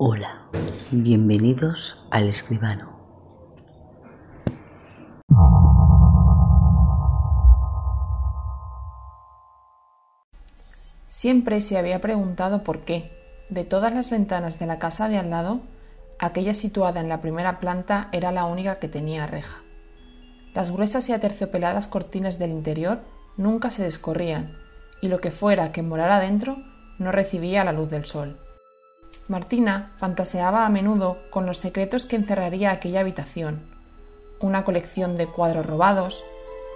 Hola, bienvenidos al escribano. Siempre se había preguntado por qué, de todas las ventanas de la casa de al lado, aquella situada en la primera planta era la única que tenía reja. Las gruesas y aterciopeladas cortinas del interior nunca se descorrían, y lo que fuera que morara dentro no recibía la luz del sol. Martina fantaseaba a menudo con los secretos que encerraría aquella habitación, una colección de cuadros robados,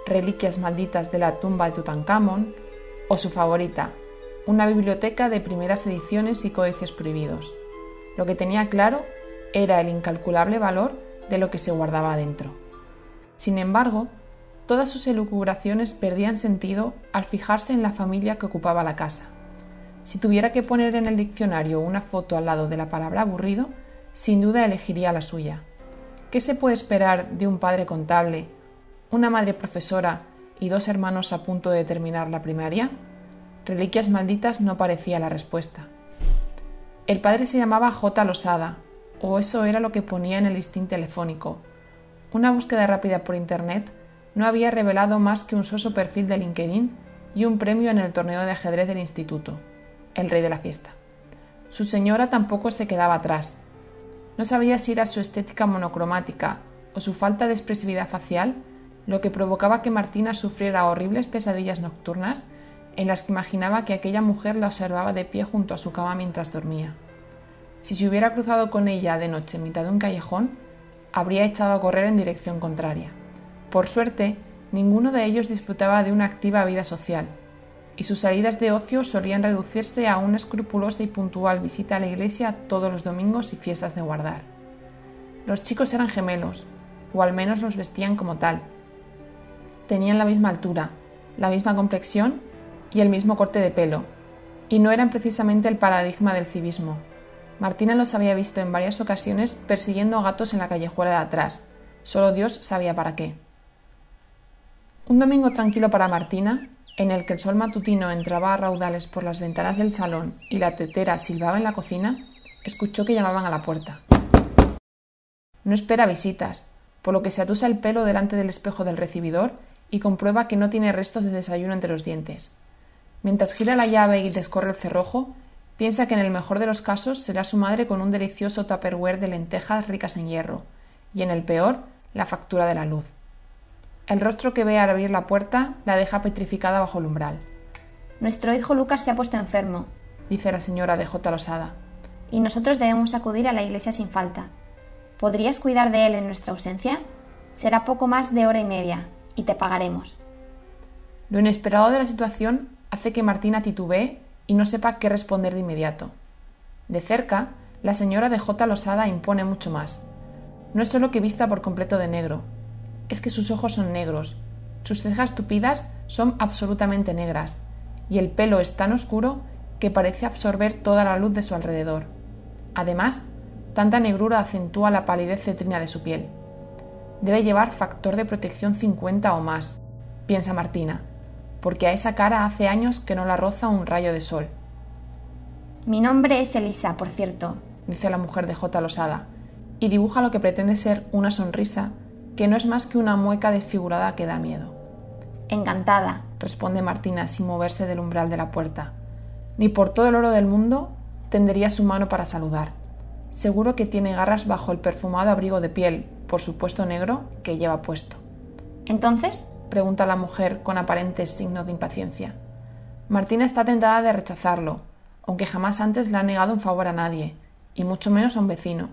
reliquias malditas de la tumba de Tutankamón, o su favorita, una biblioteca de primeras ediciones y códices prohibidos. Lo que tenía claro era el incalculable valor de lo que se guardaba dentro. Sin embargo, todas sus elucubraciones perdían sentido al fijarse en la familia que ocupaba la casa. Si tuviera que poner en el diccionario una foto al lado de la palabra aburrido, sin duda elegiría la suya. ¿Qué se puede esperar de un padre contable, una madre profesora y dos hermanos a punto de terminar la primaria? Reliquias malditas no parecía la respuesta. El padre se llamaba J. Losada, o eso era lo que ponía en el listín telefónico. Una búsqueda rápida por internet no había revelado más que un soso perfil de LinkedIn y un premio en el torneo de ajedrez del instituto el rey de la fiesta. Su señora tampoco se quedaba atrás. No sabía si era su estética monocromática o su falta de expresividad facial lo que provocaba que Martina sufriera horribles pesadillas nocturnas en las que imaginaba que aquella mujer la observaba de pie junto a su cama mientras dormía. Si se hubiera cruzado con ella de noche en mitad de un callejón, habría echado a correr en dirección contraria. Por suerte, ninguno de ellos disfrutaba de una activa vida social, y sus salidas de ocio solían reducirse a una escrupulosa y puntual visita a la iglesia todos los domingos y fiestas de guardar. Los chicos eran gemelos, o al menos los vestían como tal. Tenían la misma altura, la misma complexión y el mismo corte de pelo, y no eran precisamente el paradigma del civismo. Martina los había visto en varias ocasiones persiguiendo a gatos en la callejuela de atrás. Solo Dios sabía para qué. Un domingo tranquilo para Martina, en el que el sol matutino entraba a raudales por las ventanas del salón y la tetera silbaba en la cocina, escuchó que llamaban a la puerta. No espera visitas, por lo que se atusa el pelo delante del espejo del recibidor y comprueba que no tiene restos de desayuno entre los dientes. Mientras gira la llave y descorre el cerrojo, piensa que en el mejor de los casos será su madre con un delicioso tupperware de lentejas ricas en hierro, y en el peor, la factura de la luz. El rostro que ve al abrir la puerta la deja petrificada bajo el umbral. Nuestro hijo Lucas se ha puesto enfermo, dice la señora de J. Losada. Y nosotros debemos acudir a la iglesia sin falta. ¿Podrías cuidar de él en nuestra ausencia? Será poco más de hora y media, y te pagaremos. Lo inesperado de la situación hace que Martina titubee y no sepa qué responder de inmediato. De cerca, la señora de J. Losada impone mucho más. No es solo que vista por completo de negro, es que sus ojos son negros, sus cejas tupidas son absolutamente negras, y el pelo es tan oscuro que parece absorber toda la luz de su alrededor. Además, tanta negrura acentúa la palidez cetrina de su piel. Debe llevar factor de protección 50 o más, piensa Martina, porque a esa cara hace años que no la roza un rayo de sol. Mi nombre es Elisa, por cierto, dice la mujer de J. Losada, y dibuja lo que pretende ser una sonrisa que no es más que una mueca desfigurada que da miedo. Encantada, responde Martina sin moverse del umbral de la puerta. Ni por todo el oro del mundo tendería su mano para saludar. Seguro que tiene garras bajo el perfumado abrigo de piel, por supuesto negro, que lleva puesto. ¿Entonces? pregunta la mujer con aparentes signos de impaciencia. Martina está tentada de rechazarlo, aunque jamás antes le ha negado un favor a nadie, y mucho menos a un vecino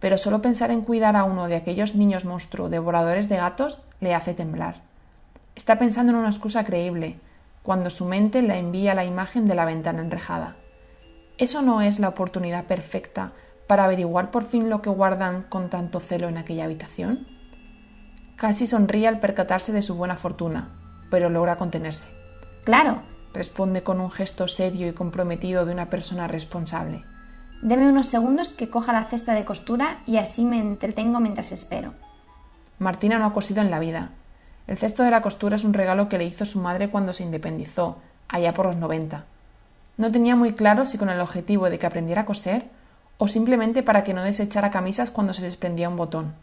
pero solo pensar en cuidar a uno de aquellos niños monstruo devoradores de gatos le hace temblar. Está pensando en una excusa creíble, cuando su mente la envía la imagen de la ventana enrejada. ¿Eso no es la oportunidad perfecta para averiguar por fin lo que guardan con tanto celo en aquella habitación? Casi sonríe al percatarse de su buena fortuna, pero logra contenerse. Claro, responde con un gesto serio y comprometido de una persona responsable. Deme unos segundos que coja la cesta de costura y así me entretengo mientras espero. Martina no ha cosido en la vida. El cesto de la costura es un regalo que le hizo su madre cuando se independizó, allá por los noventa. No tenía muy claro si con el objetivo de que aprendiera a coser o simplemente para que no desechara camisas cuando se desprendía un botón.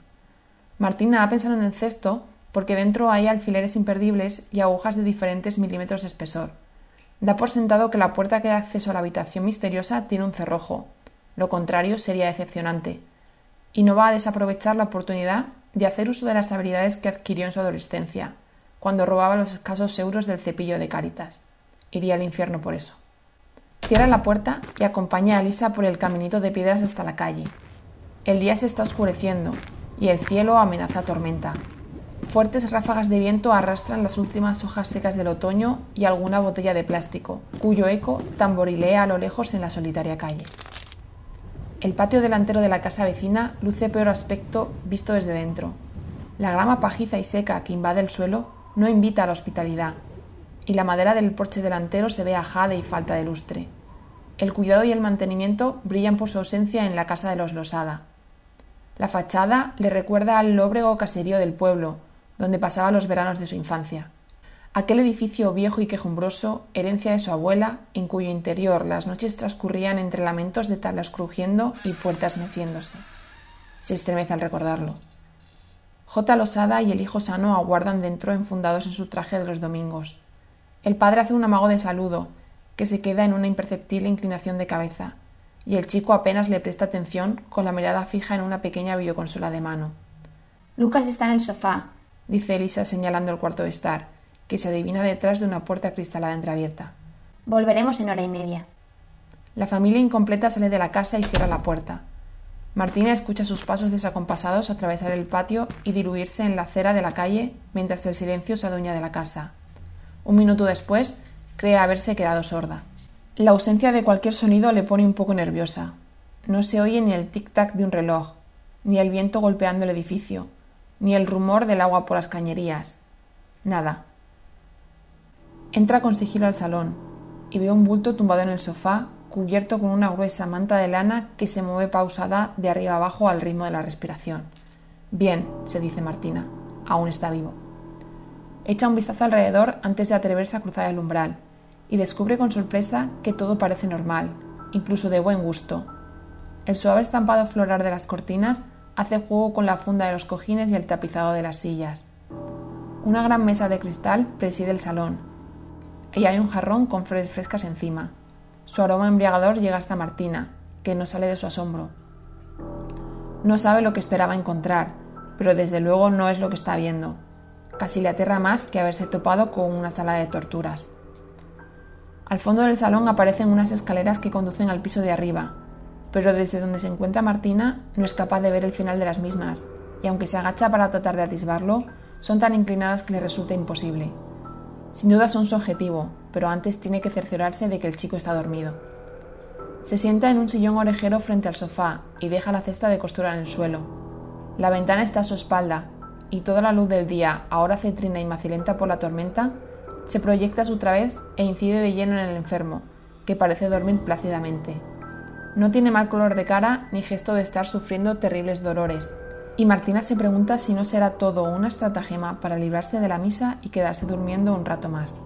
Martina ha pensado en el cesto porque dentro hay alfileres imperdibles y agujas de diferentes milímetros de espesor. Da por sentado que la puerta que da acceso a la habitación misteriosa tiene un cerrojo. Lo contrario sería decepcionante. Y no va a desaprovechar la oportunidad de hacer uso de las habilidades que adquirió en su adolescencia, cuando robaba los escasos euros del cepillo de Caritas. Iría al infierno por eso. Cierra la puerta y acompaña a Lisa por el caminito de piedras hasta la calle. El día se está oscureciendo y el cielo amenaza tormenta. Fuertes ráfagas de viento arrastran las últimas hojas secas del otoño y alguna botella de plástico, cuyo eco tamborilea a lo lejos en la solitaria calle. El patio delantero de la casa vecina luce peor aspecto visto desde dentro. La grama pajiza y seca que invade el suelo no invita a la hospitalidad, y la madera del porche delantero se ve ajada y falta de lustre. El cuidado y el mantenimiento brillan por su ausencia en la casa de los Losada. La fachada le recuerda al lóbrego caserío del pueblo, donde pasaba los veranos de su infancia. Aquel edificio viejo y quejumbroso, herencia de su abuela, en cuyo interior las noches transcurrían entre lamentos de tablas crujiendo y puertas meciéndose. Se estremece al recordarlo. J. Losada y el hijo sano aguardan dentro enfundados en su traje de los domingos. El padre hace un amago de saludo, que se queda en una imperceptible inclinación de cabeza, y el chico apenas le presta atención con la mirada fija en una pequeña videoconsola de mano. Lucas está en el sofá, dice Elisa señalando el cuarto de estar, que se adivina detrás de una puerta cristalada entreabierta. Volveremos en hora y media. La familia incompleta sale de la casa y cierra la puerta. Martina escucha sus pasos desacompasados atravesar el patio y diluirse en la acera de la calle mientras el silencio se adueña de la casa. Un minuto después, cree haberse quedado sorda. La ausencia de cualquier sonido le pone un poco nerviosa. No se oye ni el tic-tac de un reloj, ni el viento golpeando el edificio, ni el rumor del agua por las cañerías. Nada. Entra con sigilo al salón y ve un bulto tumbado en el sofá, cubierto con una gruesa manta de lana que se mueve pausada de arriba abajo al ritmo de la respiración. Bien, se dice Martina, aún está vivo. Echa un vistazo alrededor antes de atreverse a cruzar el umbral y descubre con sorpresa que todo parece normal, incluso de buen gusto. El suave estampado floral de las cortinas hace juego con la funda de los cojines y el tapizado de las sillas. Una gran mesa de cristal preside el salón y hay un jarrón con flores frescas encima. Su aroma embriagador llega hasta Martina, que no sale de su asombro. No sabe lo que esperaba encontrar, pero desde luego no es lo que está viendo. Casi le aterra más que haberse topado con una sala de torturas. Al fondo del salón aparecen unas escaleras que conducen al piso de arriba, pero desde donde se encuentra Martina no es capaz de ver el final de las mismas, y aunque se agacha para tratar de atisbarlo, son tan inclinadas que le resulta imposible. Sin duda son su objetivo, pero antes tiene que cerciorarse de que el chico está dormido. Se sienta en un sillón orejero frente al sofá y deja la cesta de costura en el suelo. La ventana está a su espalda y toda la luz del día, ahora cetrina y macilenta por la tormenta, se proyecta a su través e incide de lleno en el enfermo, que parece dormir plácidamente. No tiene mal color de cara ni gesto de estar sufriendo terribles dolores, y Martina se pregunta si no será todo una estratagema para librarse de la misa y quedarse durmiendo un rato más.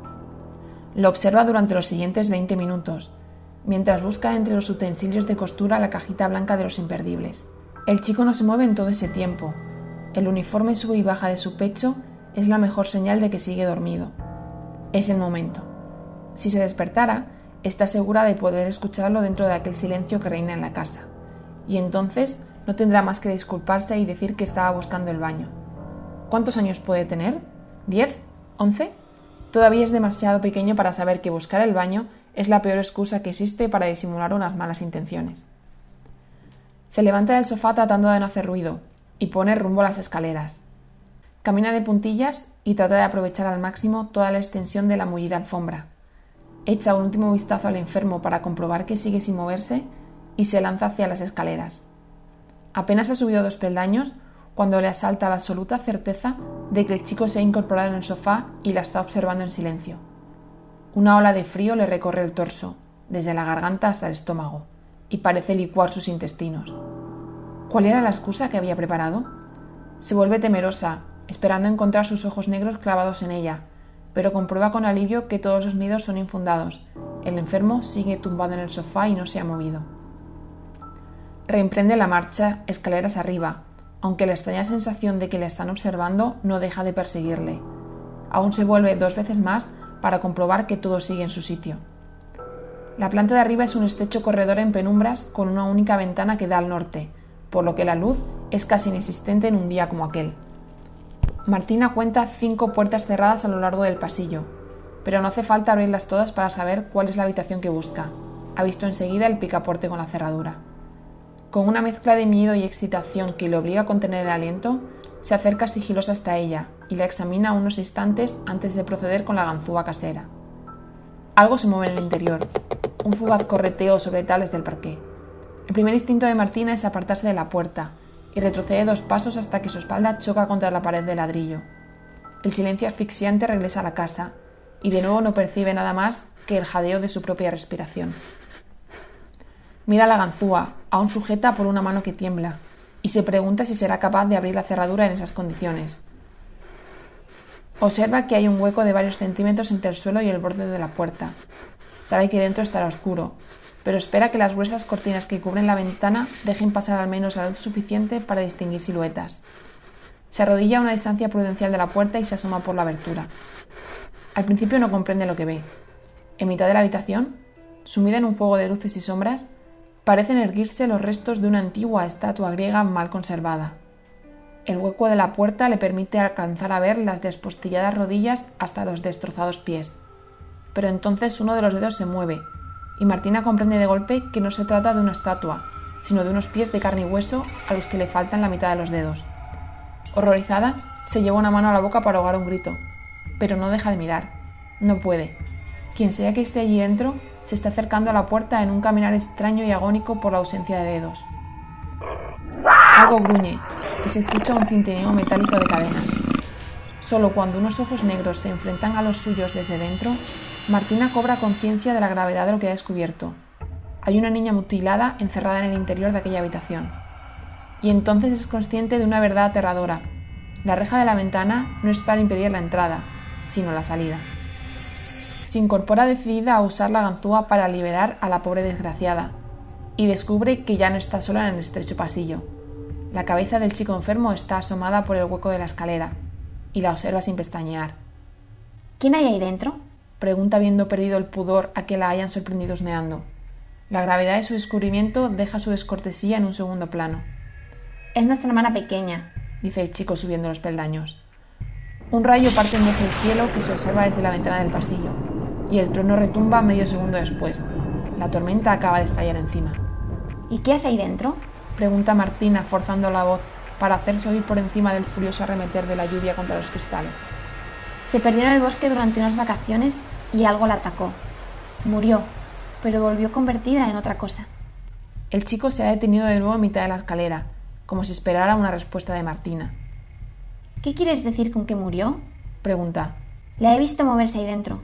Lo observa durante los siguientes 20 minutos, mientras busca entre los utensilios de costura la cajita blanca de los imperdibles. El chico no se mueve en todo ese tiempo, el uniforme sube y baja de su pecho es la mejor señal de que sigue dormido. Es el momento. Si se despertara, está segura de poder escucharlo dentro de aquel silencio que reina en la casa. Y entonces no tendrá más que disculparse y decir que estaba buscando el baño. ¿Cuántos años puede tener? ¿Diez? ¿Once? Todavía es demasiado pequeño para saber que buscar el baño es la peor excusa que existe para disimular unas malas intenciones. Se levanta del sofá tratando de no hacer ruido, y pone rumbo a las escaleras. Camina de puntillas y trata de aprovechar al máximo toda la extensión de la mullida alfombra. Echa un último vistazo al enfermo para comprobar que sigue sin moverse y se lanza hacia las escaleras. Apenas ha subido dos peldaños cuando le asalta la absoluta certeza de que el chico se ha incorporado en el sofá y la está observando en silencio. Una ola de frío le recorre el torso, desde la garganta hasta el estómago, y parece licuar sus intestinos. ¿Cuál era la excusa que había preparado? Se vuelve temerosa, esperando encontrar sus ojos negros clavados en ella, pero comprueba con alivio que todos los miedos son infundados. El enfermo sigue tumbado en el sofá y no se ha movido. Reemprende la marcha escaleras arriba, aunque la extraña sensación de que le están observando no deja de perseguirle. Aún se vuelve dos veces más para comprobar que todo sigue en su sitio. La planta de arriba es un estrecho corredor en penumbras con una única ventana que da al norte, por lo que la luz es casi inexistente en un día como aquel. Martina cuenta cinco puertas cerradas a lo largo del pasillo, pero no hace falta abrirlas todas para saber cuál es la habitación que busca. Ha visto enseguida el picaporte con la cerradura. Con una mezcla de miedo y excitación que le obliga a contener el aliento, se acerca sigilosa hasta ella y la examina unos instantes antes de proceder con la ganzúa casera. Algo se mueve en el interior, un fugaz correteo sobre tales del parqué. El primer instinto de Martina es apartarse de la puerta y retrocede dos pasos hasta que su espalda choca contra la pared de ladrillo. El silencio asfixiante regresa a la casa y de nuevo no percibe nada más que el jadeo de su propia respiración. Mira la ganzúa, aún sujeta por una mano que tiembla, y se pregunta si será capaz de abrir la cerradura en esas condiciones. Observa que hay un hueco de varios centímetros entre el suelo y el borde de la puerta. Sabe que dentro estará oscuro, pero espera que las gruesas cortinas que cubren la ventana dejen pasar al menos la luz suficiente para distinguir siluetas. Se arrodilla a una distancia prudencial de la puerta y se asoma por la abertura. Al principio no comprende lo que ve. En mitad de la habitación, sumida en un juego de luces y sombras, parecen erguirse los restos de una antigua estatua griega mal conservada. El hueco de la puerta le permite alcanzar a ver las despostilladas rodillas hasta los destrozados pies. Pero entonces uno de los dedos se mueve, y Martina comprende de golpe que no se trata de una estatua, sino de unos pies de carne y hueso a los que le faltan la mitad de los dedos. Horrorizada, se lleva una mano a la boca para ahogar un grito, pero no deja de mirar. No puede. Quien sea que esté allí dentro se está acercando a la puerta en un caminar extraño y agónico por la ausencia de dedos. Algo gruñe y se escucha un tintineo metálico de cadenas. Solo cuando unos ojos negros se enfrentan a los suyos desde dentro, Martina cobra conciencia de la gravedad de lo que ha descubierto. Hay una niña mutilada encerrada en el interior de aquella habitación. Y entonces es consciente de una verdad aterradora. La reja de la ventana no es para impedir la entrada, sino la salida. Se incorpora decidida a usar la ganzúa para liberar a la pobre desgraciada, y descubre que ya no está sola en el estrecho pasillo. La cabeza del chico enfermo está asomada por el hueco de la escalera, y la observa sin pestañear. ¿Quién hay ahí dentro? pregunta habiendo perdido el pudor a que la hayan sorprendido osmeando. La gravedad de su descubrimiento deja su descortesía en un segundo plano. Es nuestra hermana pequeña, dice el chico subiendo los peldaños. Un rayo parte en el cielo que se observa desde la ventana del pasillo, y el trueno retumba medio segundo después. La tormenta acaba de estallar encima. ¿Y qué hace ahí dentro? pregunta Martina, forzando la voz para hacerse oír por encima del furioso arremeter de la lluvia contra los cristales. Se perdió en el bosque durante unas vacaciones y algo la atacó. Murió, pero volvió convertida en otra cosa. El chico se ha detenido de nuevo a mitad de la escalera, como si esperara una respuesta de Martina. ¿Qué quieres decir con que murió? pregunta. La he visto moverse ahí dentro.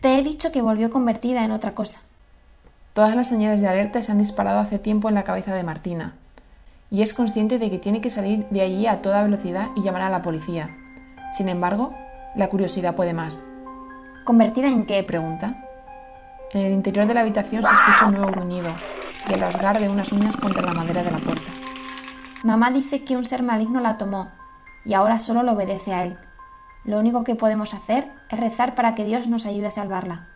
Te he dicho que volvió convertida en otra cosa. Todas las señales de alerta se han disparado hace tiempo en la cabeza de Martina, y es consciente de que tiene que salir de allí a toda velocidad y llamar a la policía. Sin embargo, la curiosidad puede más. ¿Convertida en qué? pregunta. En el interior de la habitación se escucha un nuevo gruñido y el rasgar de unas uñas contra la madera de la puerta. Mamá dice que un ser maligno la tomó y ahora solo le obedece a él. Lo único que podemos hacer es rezar para que Dios nos ayude a salvarla.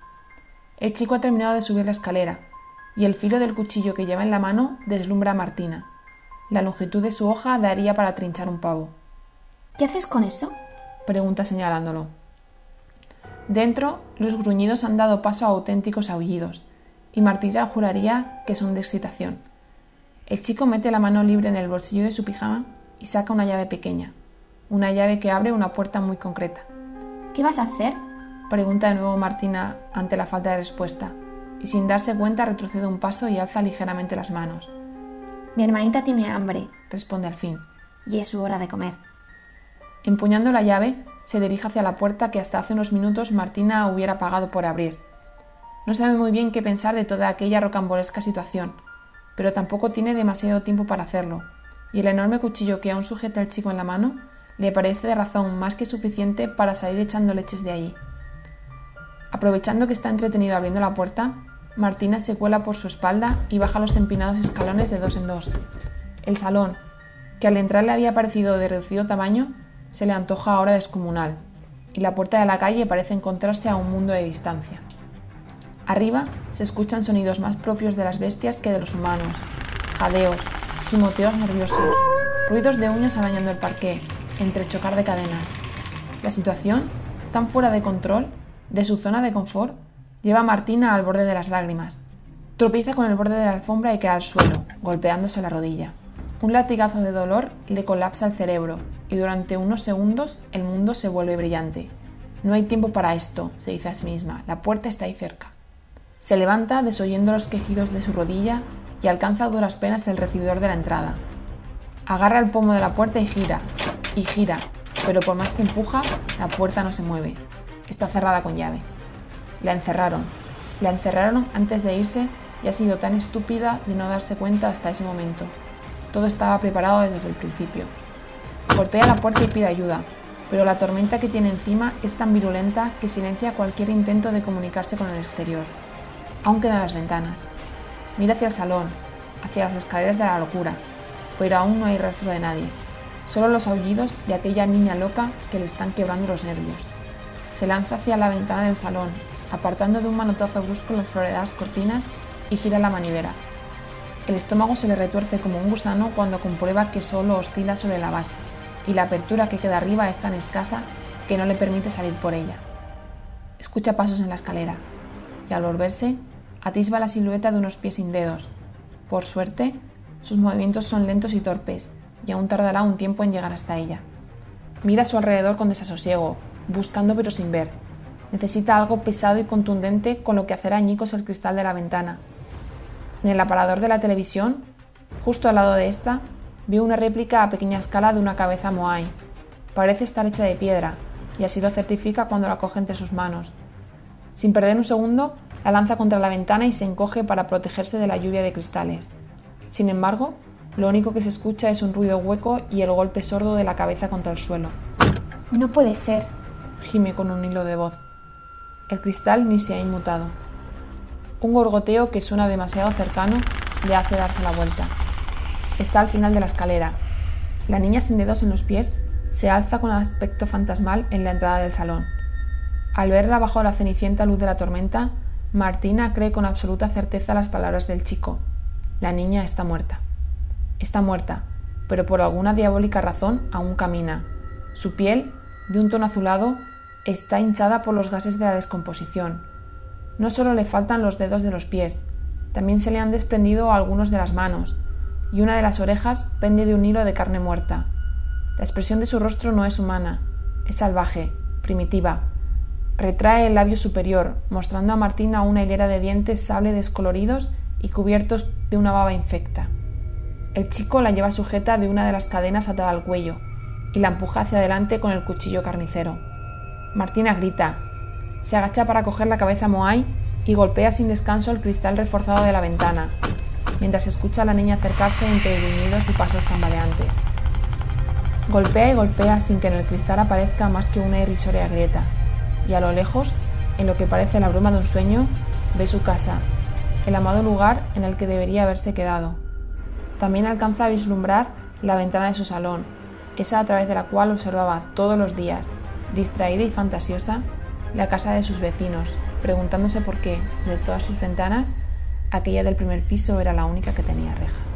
El chico ha terminado de subir la escalera y el filo del cuchillo que lleva en la mano deslumbra a Martina. La longitud de su hoja daría para trinchar un pavo. ¿Qué haces con eso? pregunta señalándolo. Dentro, los gruñidos han dado paso a auténticos aullidos, y Martina juraría que son de excitación. El chico mete la mano libre en el bolsillo de su pijama y saca una llave pequeña, una llave que abre una puerta muy concreta. ¿Qué vas a hacer? pregunta de nuevo Martina ante la falta de respuesta, y sin darse cuenta retrocede un paso y alza ligeramente las manos. Mi hermanita tiene hambre, responde al fin. Y es su hora de comer. Empuñando la llave, se dirige hacia la puerta que hasta hace unos minutos Martina hubiera pagado por abrir. No sabe muy bien qué pensar de toda aquella rocambolesca situación, pero tampoco tiene demasiado tiempo para hacerlo, y el enorme cuchillo que aún sujeta el chico en la mano le parece de razón más que suficiente para salir echando leches de allí. Aprovechando que está entretenido abriendo la puerta, Martina se cuela por su espalda y baja los empinados escalones de dos en dos. El salón, que al entrar le había parecido de reducido tamaño, se le antoja ahora descomunal, y la puerta de la calle parece encontrarse a un mundo de distancia. Arriba se escuchan sonidos más propios de las bestias que de los humanos, jadeos, gimoteos nerviosos, ruidos de uñas arañando el parqué, entre chocar de cadenas. La situación, tan fuera de control, de su zona de confort, lleva a Martina al borde de las lágrimas. Tropieza con el borde de la alfombra y cae al suelo, golpeándose la rodilla. Un latigazo de dolor le colapsa el cerebro y durante unos segundos el mundo se vuelve brillante. No hay tiempo para esto, se dice a sí misma, la puerta está ahí cerca. Se levanta desoyendo los quejidos de su rodilla y alcanza a duras penas el recibidor de la entrada. Agarra el pomo de la puerta y gira, y gira, pero por más que empuja, la puerta no se mueve. Está cerrada con llave. La encerraron. La encerraron antes de irse y ha sido tan estúpida de no darse cuenta hasta ese momento. Todo estaba preparado desde el principio. Golpea la puerta y pide ayuda, pero la tormenta que tiene encima es tan virulenta que silencia cualquier intento de comunicarse con el exterior. Aún quedan las ventanas. Mira hacia el salón, hacia las escaleras de la locura, pero aún no hay rastro de nadie. Solo los aullidos de aquella niña loca que le están quebrando los nervios. Se lanza hacia la ventana del salón, apartando de un manotazo brusco las floreadas cortinas y gira la manivela. El estómago se le retuerce como un gusano cuando comprueba que solo oscila sobre la base y la apertura que queda arriba es tan escasa que no le permite salir por ella. Escucha pasos en la escalera y al volverse atisba la silueta de unos pies sin dedos. Por suerte, sus movimientos son lentos y torpes y aún tardará un tiempo en llegar hasta ella. Mira a su alrededor con desasosiego, buscando pero sin ver. Necesita algo pesado y contundente con lo que hacer añicos el cristal de la ventana en el aparador de la televisión, justo al lado de esta, vio una réplica a pequeña escala de una cabeza moai. Parece estar hecha de piedra, y así lo certifica cuando la coge entre sus manos. Sin perder un segundo, la lanza contra la ventana y se encoge para protegerse de la lluvia de cristales. Sin embargo, lo único que se escucha es un ruido hueco y el golpe sordo de la cabeza contra el suelo. No puede ser, gime con un hilo de voz. El cristal ni se ha inmutado. Un gorgoteo que suena demasiado cercano le hace darse la vuelta. Está al final de la escalera. La niña sin dedos en los pies se alza con aspecto fantasmal en la entrada del salón. Al verla bajo la cenicienta luz de la tormenta, Martina cree con absoluta certeza las palabras del chico. La niña está muerta. Está muerta, pero por alguna diabólica razón aún camina. Su piel, de un tono azulado, está hinchada por los gases de la descomposición no solo le faltan los dedos de los pies, también se le han desprendido algunos de las manos, y una de las orejas pende de un hilo de carne muerta. La expresión de su rostro no es humana, es salvaje, primitiva. Retrae el labio superior, mostrando a Martina una hilera de dientes sable descoloridos y cubiertos de una baba infecta. El chico la lleva sujeta de una de las cadenas atada al cuello y la empuja hacia adelante con el cuchillo carnicero. Martina grita, se agacha para coger la cabeza Moai y golpea sin descanso el cristal reforzado de la ventana, mientras escucha a la niña acercarse entre gruñidos y pasos tambaleantes. Golpea y golpea sin que en el cristal aparezca más que una irrisoria grieta, y a lo lejos, en lo que parece la bruma de un sueño, ve su casa, el amado lugar en el que debería haberse quedado. También alcanza a vislumbrar la ventana de su salón, esa a través de la cual observaba todos los días, distraída y fantasiosa, la casa de sus vecinos, preguntándose por qué, de todas sus ventanas, aquella del primer piso era la única que tenía reja.